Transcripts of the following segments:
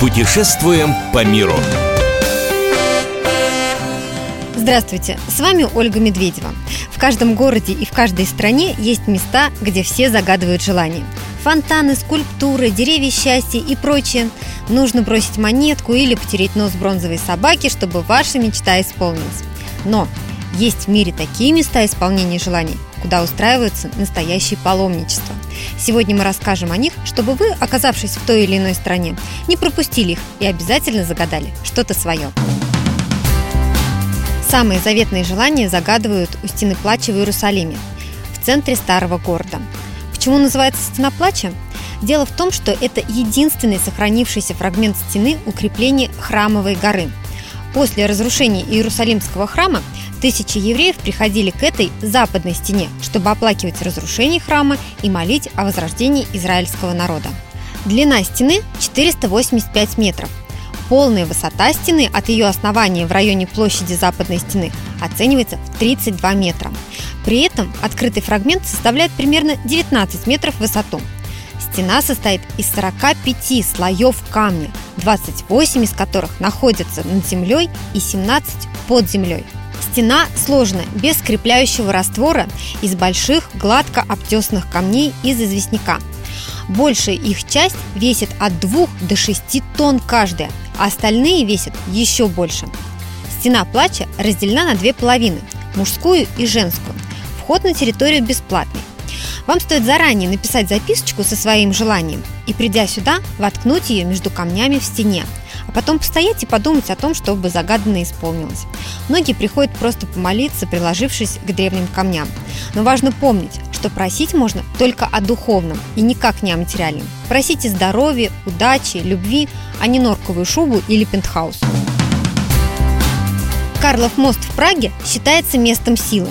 Путешествуем по миру. Здравствуйте, с вами Ольга Медведева. В каждом городе и в каждой стране есть места, где все загадывают желания. Фонтаны, скульптуры, деревья счастья и прочее. Нужно бросить монетку или потереть нос бронзовой собаки, чтобы ваша мечта исполнилась. Но есть в мире такие места исполнения желаний, куда устраиваются настоящие паломничества. Сегодня мы расскажем о них, чтобы вы, оказавшись в той или иной стране, не пропустили их и обязательно загадали что-то свое. Самые заветные желания загадывают у стены плача в Иерусалиме, в центре старого города. Почему называется стена плача? Дело в том, что это единственный сохранившийся фрагмент стены укрепления храмовой горы. После разрушения Иерусалимского храма тысячи евреев приходили к этой западной стене, чтобы оплакивать разрушение храма и молить о возрождении израильского народа. Длина стены 485 метров – Полная высота стены от ее основания в районе площади Западной стены оценивается в 32 метра. При этом открытый фрагмент составляет примерно 19 метров в высоту. Стена состоит из 45 слоев камня, 28 из которых находятся над землей и 17 под землей. Стена сложена без скрепляющего раствора из больших гладко обтесанных камней из известняка. Большая их часть весит от 2 до 6 тонн каждая, а остальные весят еще больше. Стена плача разделена на две половины – мужскую и женскую. Вход на территорию бесплатный. Вам стоит заранее написать записочку со своим желанием и, придя сюда, воткнуть ее между камнями в стене, а потом постоять и подумать о том, чтобы загаданное исполнилось. Многие приходят просто помолиться, приложившись к древним камням. Но важно помнить, что просить можно только о духовном и никак не о материальном. Просите здоровья, удачи, любви, а не норковую шубу или пентхаус. Карлов мост в Праге считается местом силы.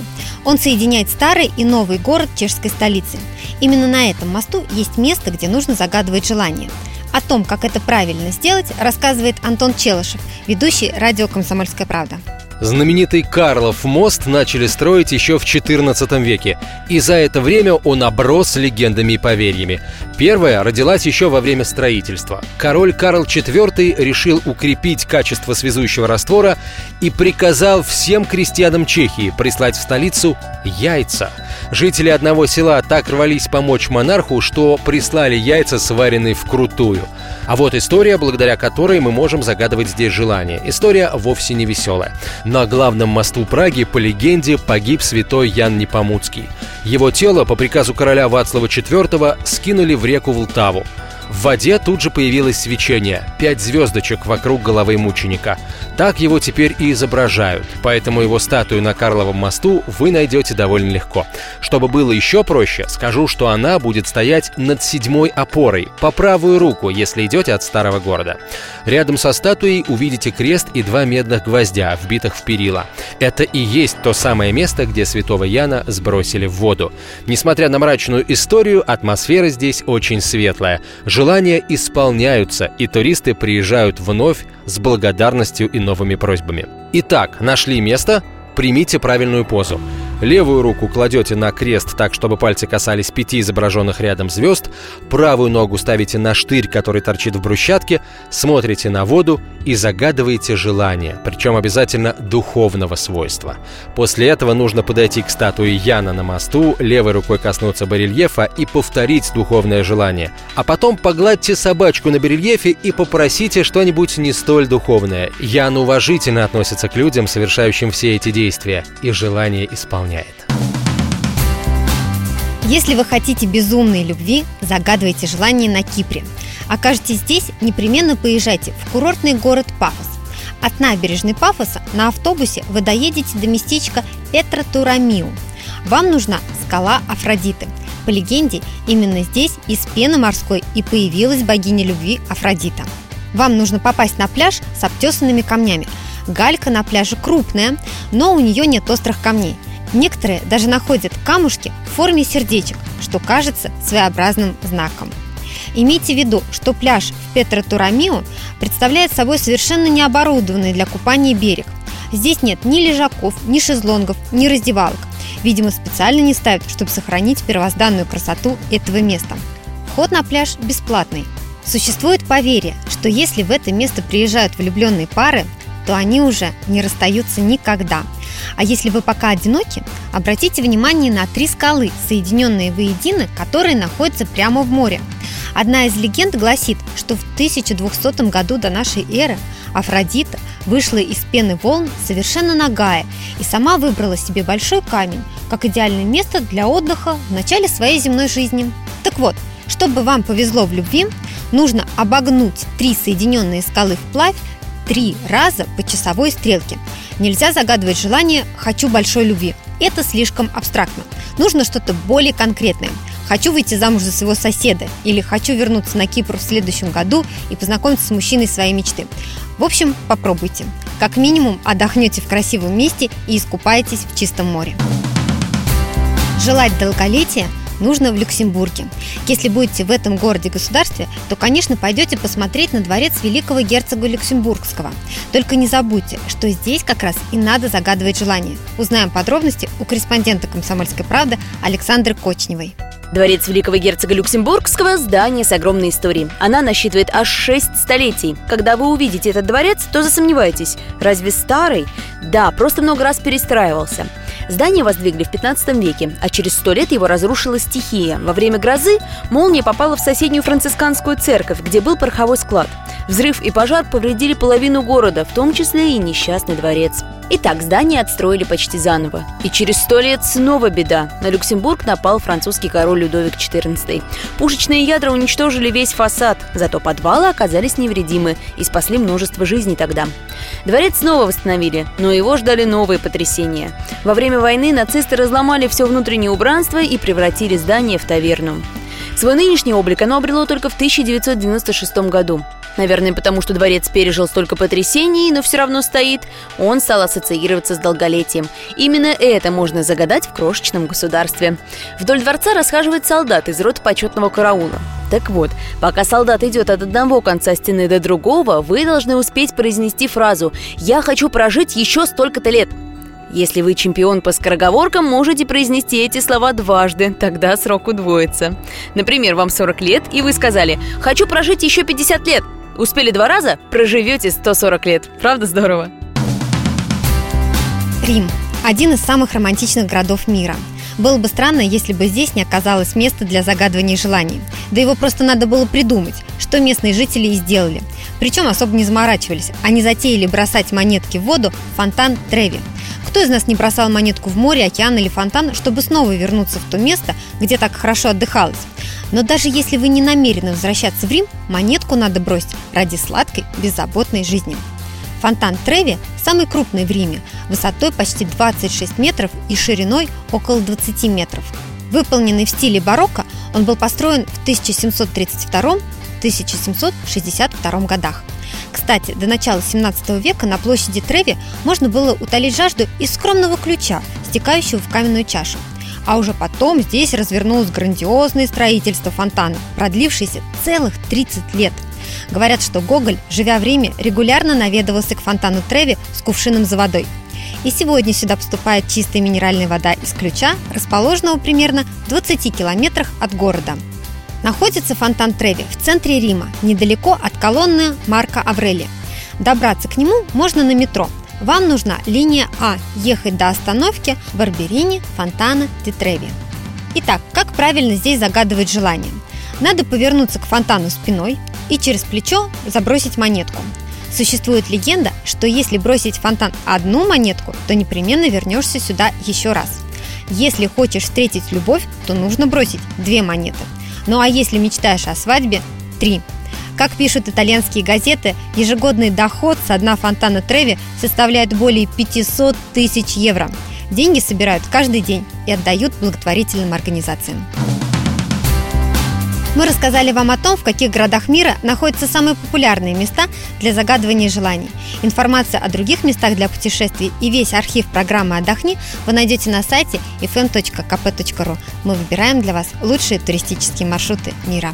Он соединяет старый и новый город чешской столицы. Именно на этом мосту есть место, где нужно загадывать желание. О том, как это правильно сделать, рассказывает Антон Челышев, ведущий радио «Комсомольская правда». Знаменитый Карлов мост начали строить еще в XIV веке, и за это время он оброс легендами и поверьями. Первая родилась еще во время строительства. Король Карл IV решил укрепить качество связующего раствора и приказал всем крестьянам Чехии прислать в столицу яйца. Жители одного села так рвались помочь монарху, что прислали яйца, сваренные вкрутую. А вот история, благодаря которой мы можем загадывать здесь желание. История вовсе не веселая. На главном мосту Праги, по легенде, погиб святой Ян Непомуцкий. Его тело по приказу короля Вацлава IV скинули в реку Волтаву. В воде тут же появилось свечение – пять звездочек вокруг головы мученика. Так его теперь и изображают, поэтому его статую на Карловом мосту вы найдете довольно легко. Чтобы было еще проще, скажу, что она будет стоять над седьмой опорой, по правую руку, если идете от старого города. Рядом со статуей увидите крест и два медных гвоздя, вбитых в перила. Это и есть то самое место, где святого Яна сбросили в воду. Несмотря на мрачную историю, атмосфера здесь очень светлая. Желания исполняются, и туристы приезжают вновь с благодарностью и новыми просьбами. Итак, нашли место? Примите правильную позу. Левую руку кладете на крест так, чтобы пальцы касались пяти изображенных рядом звезд, правую ногу ставите на штырь, который торчит в брусчатке, смотрите на воду и загадываете желание, причем обязательно духовного свойства. После этого нужно подойти к статуе Яна на мосту, левой рукой коснуться барельефа и повторить духовное желание. А потом погладьте собачку на барельефе и попросите что-нибудь не столь духовное. Ян уважительно относится к людям, совершающим все эти действия, и желание исполняет. Если вы хотите безумной любви, загадывайте желание на Кипре. Окажетесь здесь, непременно поезжайте в курортный город Пафос. От набережной Пафоса на автобусе вы доедете до местечка Этратурамиу. Вам нужна скала Афродиты. По легенде, именно здесь из пены морской и появилась богиня любви Афродита. Вам нужно попасть на пляж с обтесанными камнями. Галька на пляже крупная, но у нее нет острых камней – Некоторые даже находят камушки в форме сердечек, что кажется своеобразным знаком. Имейте в виду, что пляж в Петро-Турамио представляет собой совершенно необорудованный для купания берег. Здесь нет ни лежаков, ни шезлонгов, ни раздевалок. Видимо, специально не ставят, чтобы сохранить первозданную красоту этого места. Вход на пляж бесплатный. Существует поверье, что если в это место приезжают влюбленные пары, то они уже не расстаются никогда. А если вы пока одиноки, обратите внимание на три скалы, соединенные воедино, которые находятся прямо в море. Одна из легенд гласит, что в 1200 году до нашей эры Афродита вышла из пены волн совершенно нагая и сама выбрала себе большой камень, как идеальное место для отдыха в начале своей земной жизни. Так вот, чтобы вам повезло в любви, нужно обогнуть три соединенные скалы вплавь три раза по часовой стрелке. Нельзя загадывать желание «хочу большой любви». Это слишком абстрактно. Нужно что-то более конкретное. Хочу выйти замуж за своего соседа или хочу вернуться на Кипр в следующем году и познакомиться с мужчиной своей мечты. В общем, попробуйте. Как минимум отдохнете в красивом месте и искупаетесь в чистом море. Желать долголетия нужно в Люксембурге. Если будете в этом городе-государстве, то, конечно, пойдете посмотреть на дворец великого герцога Люксембургского. Только не забудьте, что здесь как раз и надо загадывать желание. Узнаем подробности у корреспондента «Комсомольской правды» Александры Кочневой. Дворец Великого Герцога Люксембургского – здание с огромной историей. Она насчитывает аж шесть столетий. Когда вы увидите этот дворец, то засомневаетесь. Разве старый? Да, просто много раз перестраивался. Здание воздвигли в 15 веке, а через сто лет его разрушила стихия. Во время грозы молния попала в соседнюю францисканскую церковь, где был пороховой склад. Взрыв и пожар повредили половину города, в том числе и несчастный дворец. Итак, здание отстроили почти заново. И через сто лет снова беда. На Люксембург напал французский король Людовик XIV. Пушечные ядра уничтожили весь фасад, зато подвалы оказались невредимы и спасли множество жизней тогда. Дворец снова восстановили, но его ждали новые потрясения. Во время войны нацисты разломали все внутреннее убранство и превратили здание в таверну. Свой нынешний облик оно обрело только в 1996 году. Наверное, потому что дворец пережил столько потрясений, но все равно стоит, он стал ассоциироваться с долголетием. Именно это можно загадать в крошечном государстве. Вдоль дворца расхаживает солдат из рота почетного караула. Так вот, пока солдат идет от одного конца стены до другого, вы должны успеть произнести фразу «Я хочу прожить еще столько-то лет». Если вы чемпион по скороговоркам, можете произнести эти слова дважды, тогда срок удвоится. Например, вам 40 лет, и вы сказали «Хочу прожить еще 50 лет». Успели два раза, проживете 140 лет. Правда здорово? Рим – один из самых романтичных городов мира. Было бы странно, если бы здесь не оказалось места для загадывания желаний. Да его просто надо было придумать, что местные жители и сделали. Причем особо не заморачивались. Они затеяли бросать монетки в воду в фонтан Треви. Кто из нас не бросал монетку в море, океан или фонтан, чтобы снова вернуться в то место, где так хорошо отдыхалось? Но даже если вы не намерены возвращаться в Рим, монетку надо бросить ради сладкой, беззаботной жизни. Фонтан Треви самый крупный в Риме, высотой почти 26 метров и шириной около 20 метров. Выполненный в стиле барокко, он был построен в 1732-1762 годах. Кстати, до начала 17 века на площади Треви можно было утолить жажду из скромного ключа, стекающего в каменную чашу – а уже потом здесь развернулось грандиозное строительство фонтана, продлившееся целых 30 лет. Говорят, что Гоголь, живя в Риме, регулярно наведывался к фонтану Треви с кувшином за водой. И сегодня сюда поступает чистая минеральная вода из ключа, расположенного примерно в 20 километрах от города. Находится фонтан Треви в центре Рима, недалеко от колонны Марка Аврелия. Добраться к нему можно на метро – вам нужна линия А – ехать до остановки Барберини, Фонтана, Тетреви. Итак, как правильно здесь загадывать желание? Надо повернуться к фонтану спиной и через плечо забросить монетку. Существует легенда, что если бросить в фонтан одну монетку, то непременно вернешься сюда еще раз. Если хочешь встретить любовь, то нужно бросить две монеты. Ну а если мечтаешь о свадьбе – три – как пишут итальянские газеты, ежегодный доход со дна фонтана Треви составляет более 500 тысяч евро. Деньги собирают каждый день и отдают благотворительным организациям. Мы рассказали вам о том, в каких городах мира находятся самые популярные места для загадывания желаний. Информация о других местах для путешествий и весь архив программы «Отдохни» вы найдете на сайте fm.kp.ru. Мы выбираем для вас лучшие туристические маршруты мира.